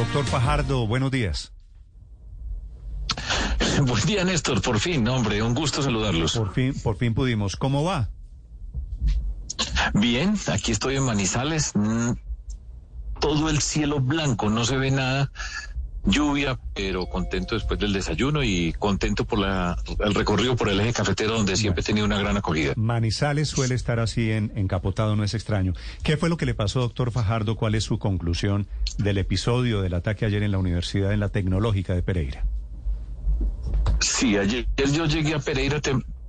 Doctor Fajardo, buenos días. Buen día, Néstor. Por fin, hombre, un gusto saludarlos. Por fin, por fin pudimos. ¿Cómo va? Bien, aquí estoy en Manizales. Mm, todo el cielo blanco, no se ve nada. Lluvia, pero contento después del desayuno y contento por la, el recorrido por el eje cafetero donde siempre he tenido una gran acogida. Manizales suele estar así en, encapotado, no es extraño. ¿Qué fue lo que le pasó, doctor Fajardo? ¿Cuál es su conclusión del episodio del ataque ayer en la Universidad en la Tecnológica de Pereira? Sí, ayer yo llegué a Pereira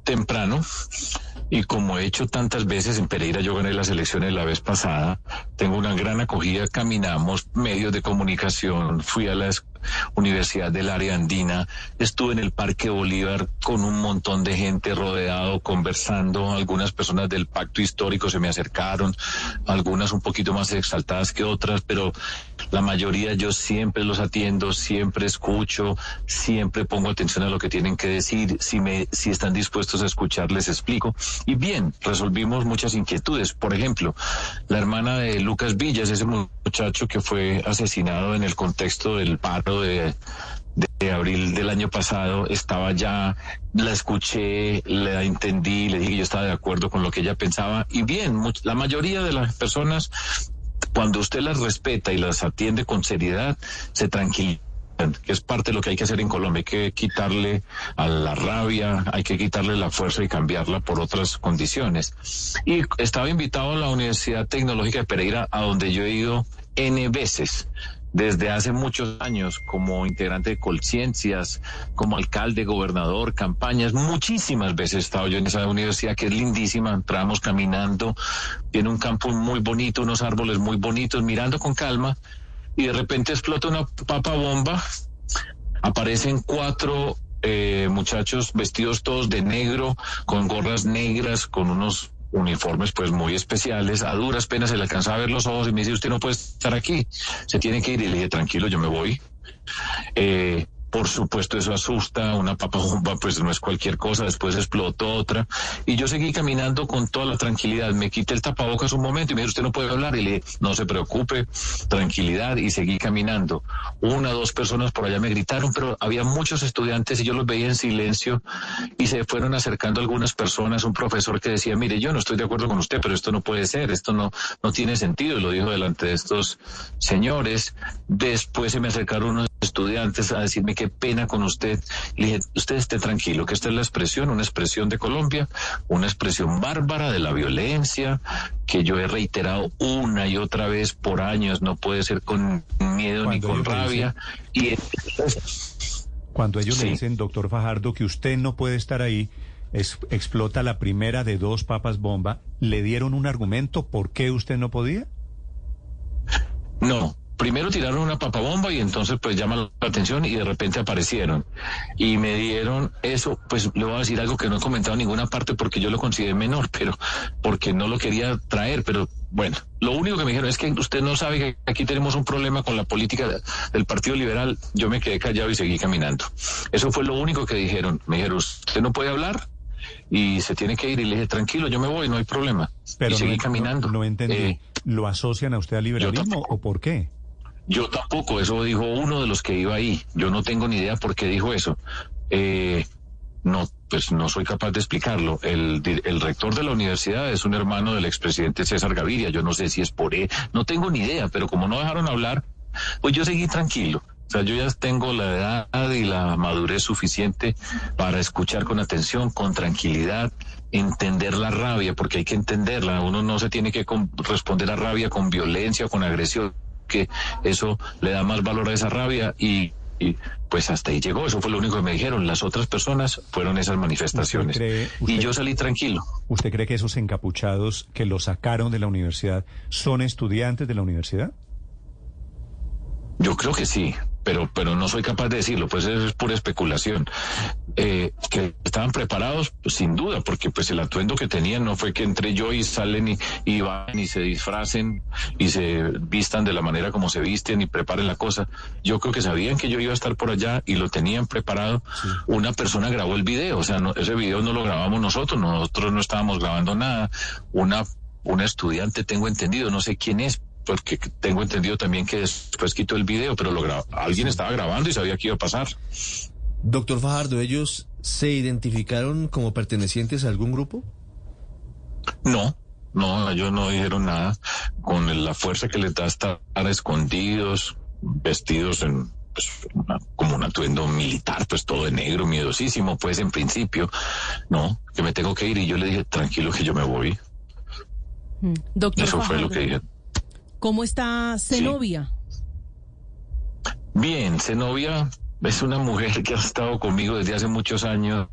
temprano y como he hecho tantas veces en Pereira, yo gané las elecciones la vez pasada, tengo una gran acogida, caminamos, medios de comunicación, fui a la Universidad del Área Andina, estuve en el Parque Bolívar con un montón de gente rodeado, conversando, algunas personas del pacto histórico se me acercaron, algunas un poquito más exaltadas que otras, pero la mayoría yo siempre los atiendo, siempre escucho, siempre pongo atención a lo que tienen que decir, si me si están dispuestos a escuchar les explico. Y bien, resolvimos muchas inquietudes, por ejemplo, la hermana de Lucas Villas, ese muchacho que fue asesinado en el contexto del paro de, abril del año pasado, estaba ya, la escuché, la entendí, le dije que yo estaba de acuerdo con lo que ella pensaba. Y bien, la mayoría de las personas, cuando usted las respeta y las atiende con seriedad, se tranquilizan que es parte de lo que hay que hacer en Colombia. Hay que quitarle a la rabia, hay que quitarle la fuerza y cambiarla por otras condiciones. Y estaba invitado a la Universidad Tecnológica de Pereira, a donde yo he ido N veces desde hace muchos años como integrante de Colciencias, como alcalde, gobernador, campañas, muchísimas veces he estado yo en esa universidad que es lindísima, entramos caminando, tiene un campo muy bonito, unos árboles muy bonitos, mirando con calma y de repente explota una papa bomba, aparecen cuatro eh, muchachos vestidos todos de negro, con gorras negras, con unos uniformes pues muy especiales, a duras penas se le alcanza a ver los ojos y me dice, usted no puede estar aquí, se tiene que ir y le dije, tranquilo, yo me voy. Eh, por supuesto, eso asusta, una papa bomba pues no es cualquier cosa, después explotó otra. Y yo seguí caminando con toda la tranquilidad. Me quité el tapabocas un momento y me dijo, usted no puede hablar. Y le no se preocupe, tranquilidad. Y seguí caminando. Una, dos personas por allá me gritaron, pero había muchos estudiantes y yo los veía en silencio y se fueron acercando algunas personas. Un profesor que decía, mire, yo no estoy de acuerdo con usted, pero esto no puede ser, esto no, no tiene sentido. Y lo dijo delante de estos señores. Después se me acercaron unos estudiantes a decirme qué pena con usted. Le dije, usted esté tranquilo, que esta es la expresión, una expresión de Colombia, una expresión bárbara de la violencia, que yo he reiterado una y otra vez por años, no puede ser con miedo ni con rabia. y Cuando ellos le dicen, doctor Fajardo, que usted no puede estar ahí, es, explota la primera de dos papas bomba, ¿le dieron un argumento por qué usted no podía? No, primero tiraron una papabomba y entonces pues llama la atención y de repente aparecieron. Y me dieron eso, pues le voy a decir algo que no he comentado en ninguna parte porque yo lo consideré menor, pero porque no lo quería traer, pero bueno, lo único que me dijeron es que usted no sabe que aquí tenemos un problema con la política del Partido Liberal. Yo me quedé callado y seguí caminando. Eso fue lo único que dijeron. Me dijeron, usted no puede hablar y se tiene que ir. Y le dije, tranquilo, yo me voy, no hay problema. Pero y seguí caminando. No, entendí. Eh, ¿Lo asocian a usted al liberalismo o por qué? Yo tampoco, eso dijo uno de los que iba ahí. Yo no tengo ni idea por qué dijo eso. Eh, no, pues no soy capaz de explicarlo. El, el, rector de la universidad es un hermano del expresidente César Gaviria. Yo no sé si es por él, no tengo ni idea, pero como no dejaron hablar, pues yo seguí tranquilo. O sea, yo ya tengo la edad y la madurez suficiente para escuchar con atención, con tranquilidad, entender la rabia, porque hay que entenderla. Uno no se tiene que responder a rabia con violencia o con agresión que eso le da más valor a esa rabia y, pues hasta ahí llegó. Eso fue lo único que me dijeron. Las otras personas fueron esas manifestaciones. y yo salí tranquilo. ¿Usted cree que esos encapuchados que lo sacaron de la universidad son estudiantes de la universidad? Yo creo que sí pero, pero no soy capaz de decirlo, pues es pura especulación. Eh, que estaban preparados, pues, sin duda, porque pues el atuendo que tenían no fue que entre yo y salen y, y, van y se disfracen y se vistan de la manera como se visten y preparen la cosa. Yo creo que sabían que yo iba a estar por allá y lo tenían preparado. Una persona grabó el video, o sea, no, ese video no lo grabamos nosotros, nosotros no estábamos grabando nada. Una, una estudiante, tengo entendido, no sé quién es, porque tengo entendido también que después quitó el video, pero lo alguien estaba grabando y sabía que iba a pasar. Doctor Fajardo, ¿ellos se identificaron como pertenecientes a algún grupo? No, no, ellos no dijeron nada. Con la fuerza que les da estar escondidos, vestidos en pues, como un atuendo militar, pues todo de negro, miedosísimo, pues en principio, no, que me tengo que ir y yo le dije, tranquilo que yo me voy. Mm. Doctor Eso fue lo que dije. ¿Cómo está Zenobia? Bien, Zenobia es una mujer que ha estado conmigo desde hace muchos años,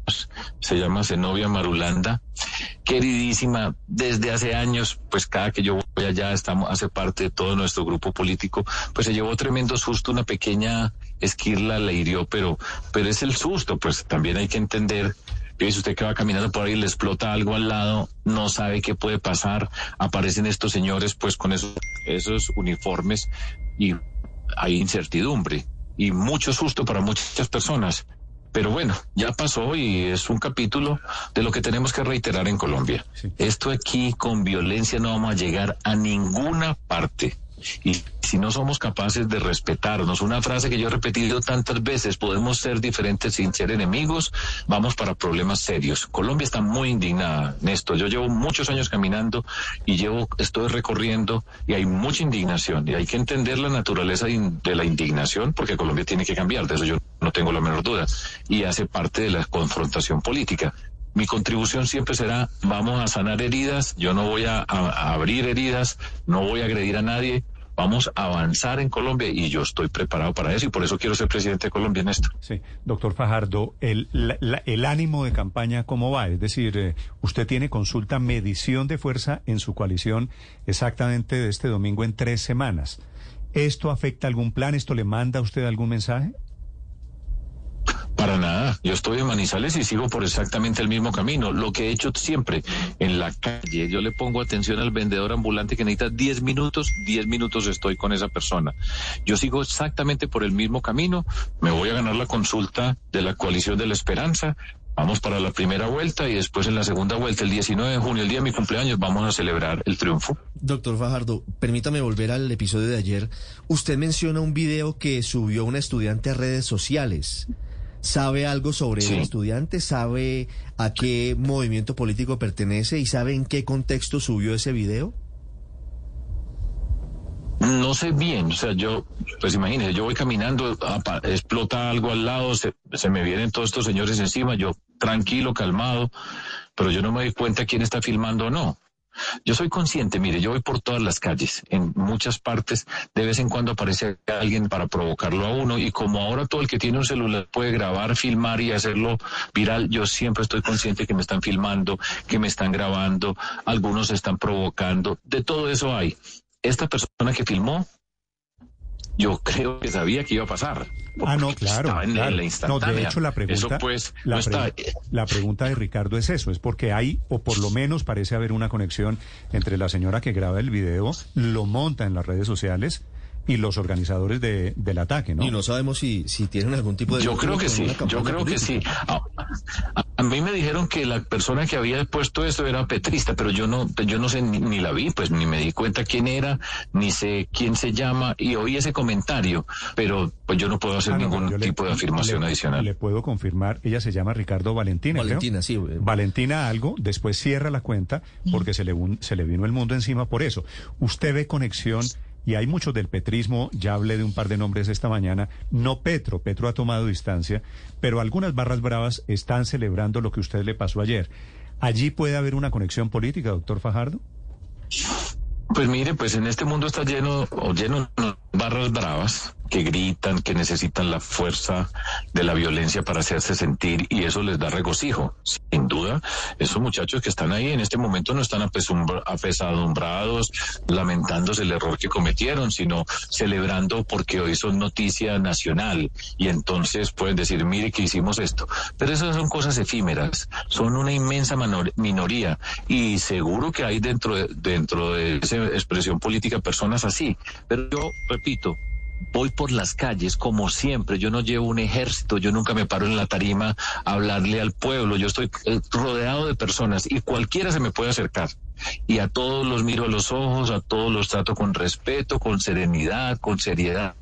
se llama Zenobia Marulanda, queridísima desde hace años, pues cada que yo voy allá estamos, hace parte de todo nuestro grupo político, pues se llevó tremendo susto, una pequeña esquirla le hirió, pero, pero es el susto, pues también hay que entender. Si usted que va caminando por ahí le explota algo al lado, no sabe qué puede pasar, aparecen estos señores pues con esos, esos uniformes y hay incertidumbre y mucho susto para muchas personas. Pero bueno, ya pasó y es un capítulo de lo que tenemos que reiterar en Colombia. Esto aquí con violencia no vamos a llegar a ninguna parte. Y si no somos capaces de respetarnos, una frase que yo he repetido tantas veces, podemos ser diferentes sin ser enemigos, vamos para problemas serios. Colombia está muy indignada, Néstor. Yo llevo muchos años caminando y llevo, estoy recorriendo y hay mucha indignación y hay que entender la naturaleza de la indignación porque Colombia tiene que cambiar, de eso yo no tengo la menor duda y hace parte de la confrontación política mi contribución siempre será, vamos a sanar heridas, yo no voy a, abrir heridas, no voy a agredir a nadie, vamos a avanzar en Colombia y yo estoy preparado para eso y por eso quiero ser presidente de Colombia en esto. Sí, doctor Fajardo, el, el ánimo de campaña, ¿cómo va? Es decir, eh, usted tiene consulta medición de fuerza en su coalición exactamente de este domingo en tres semanas. ¿Esto afecta algún plan? ¿Esto le manda a usted algún mensaje? Yo estoy en Manizales y sigo por exactamente el mismo camino. Lo que he hecho siempre en la calle, yo le pongo atención al vendedor ambulante que necesita 10 minutos, 10 minutos estoy con esa persona. Yo sigo exactamente por el mismo camino. Me voy a ganar la consulta de la coalición de la esperanza. Vamos para la primera vuelta y después en la segunda vuelta, el 19 de junio, el día de mi cumpleaños, vamos a celebrar el triunfo. Doctor Fajardo, permítame volver al episodio de ayer. Usted menciona un video que subió una estudiante a redes sociales. ¿Sabe algo sobre el estudiante? ¿Sabe a qué movimiento político pertenece y sabe en qué contexto subió ese video? No sé bien, o sea, yo, pues imagínese, yo voy caminando, explota algo al lado, se, se me vienen todos estos señores encima, yo tranquilo, calmado, pero yo no me doy cuenta quién está filmando o no. Yo soy consciente, mire, yo voy por todas las calles, en muchas partes, de vez en cuando aparece alguien para provocarlo a uno y como ahora todo el que tiene un celular puede grabar, filmar y hacerlo viral, yo siempre estoy consciente que me están filmando, que me están grabando, algunos están provocando, de todo eso hay. Esta persona que filmó yo creo que sabía que iba a pasar. Ah, no, claro. En La no, de hecho, la pregunta, pues, la, la pregunta de Ricardo es eso, es porque hay, o por lo menos parece haber una conexión entre la señora que graba el video, lo monta en las redes sociales y los organizadores de, del ataque, ¿no? Y no sabemos si, si tienen algún tipo de... Yo creo que sí, yo creo que sí. A, mí me dijeron que la persona que había puesto esto era petrista, pero yo no, yo no sé ni, la vi, pues ni me di cuenta quién era, ni sé quién se llama, y oí ese comentario, pero pues yo no puedo hacer ah, ningún tipo de afirmación adicional. Le puedo confirmar, ella se llama Ricardo Valentina. Valentina, sí. Valentina algo, después cierra la cuenta porque se le, se le vino el mundo encima por eso. ¿Usted ve conexión? Y hay muchos del petrismo, ya hablé de un par de nombres esta mañana, no Petro, Petro ha tomado distancia, pero algunas barras bravas están celebrando lo que usted le pasó ayer. ¿Allí puede haber una conexión política, doctor Fajardo? Pues mire, pues en este mundo está lleno o lleno de barras bravas que gritan, que necesitan la fuerza de la violencia para hacerse sentir y eso les da regocijo. Sin duda, esos muchachos que están ahí en este momento no están apesadumbrados, lamentándose el error que cometieron, sino celebrando porque hoy son noticia nacional y entonces pueden decir, mire que hicimos esto. Pero esas son cosas efímeras, son una inmensa minoría y seguro que hay dentro de, dentro de esa expresión política personas así. Pero yo repito, voy por las calles como siempre, yo no llevo un ejército, yo nunca me paro en la tarima a hablarle al pueblo, yo estoy eh, rodeado de personas y cualquiera se me puede acercar y a todos los miro a los ojos, a todos los trato con respeto, con serenidad, con seriedad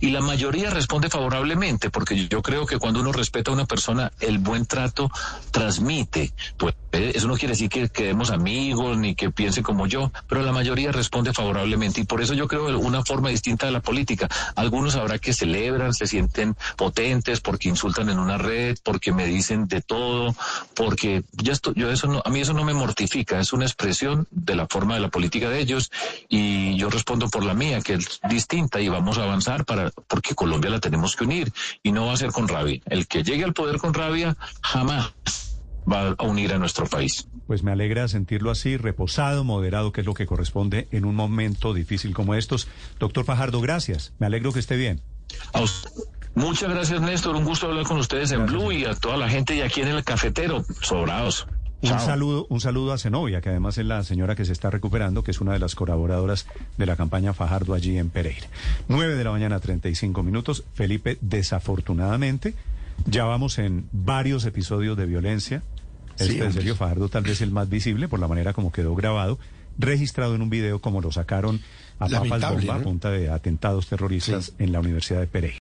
y la mayoría responde favorablemente porque yo creo que cuando uno respeta a una persona el buen trato transmite. Pues eso no quiere decir que quedemos amigos ni que piense como yo, pero la mayoría responde favorablemente y por eso yo creo una forma distinta de la política. Algunos habrá que celebran, se sienten potentes porque insultan en una red, porque me dicen de todo, porque ya esto, yo eso no, a mí eso no me mortifica, es una expresión de la forma de la política de ellos y yo respondo por la mía, que es distinta y vamos a avanzar para, porque Colombia la tenemos que unir y no va a ser con rabia. El que llegue al poder con rabia jamás va a unir a nuestro país. Pues me alegra sentirlo así, reposado, moderado, que es lo que corresponde en un momento difícil como estos. Doctor Fajardo, gracias. Me alegro que esté bien. Muchas gracias, Néstor. Un gusto hablar con ustedes en Blue y a toda la gente y aquí en el cafetero. Sobrados. Un saludo, un saludo a Zenobia, que además es la señora que se está recuperando, que es una de las colaboradoras de la campaña Fajardo allí en Pereira. 9 de la mañana, 35 minutos. Felipe, desafortunadamente, ya vamos en varios episodios de violencia este Sergio Fajardo tal vez el más visible por la manera como quedó grabado, registrado en un video como lo sacaron a papas bomba a punta de atentados terroristas en la Universidad de Pereira.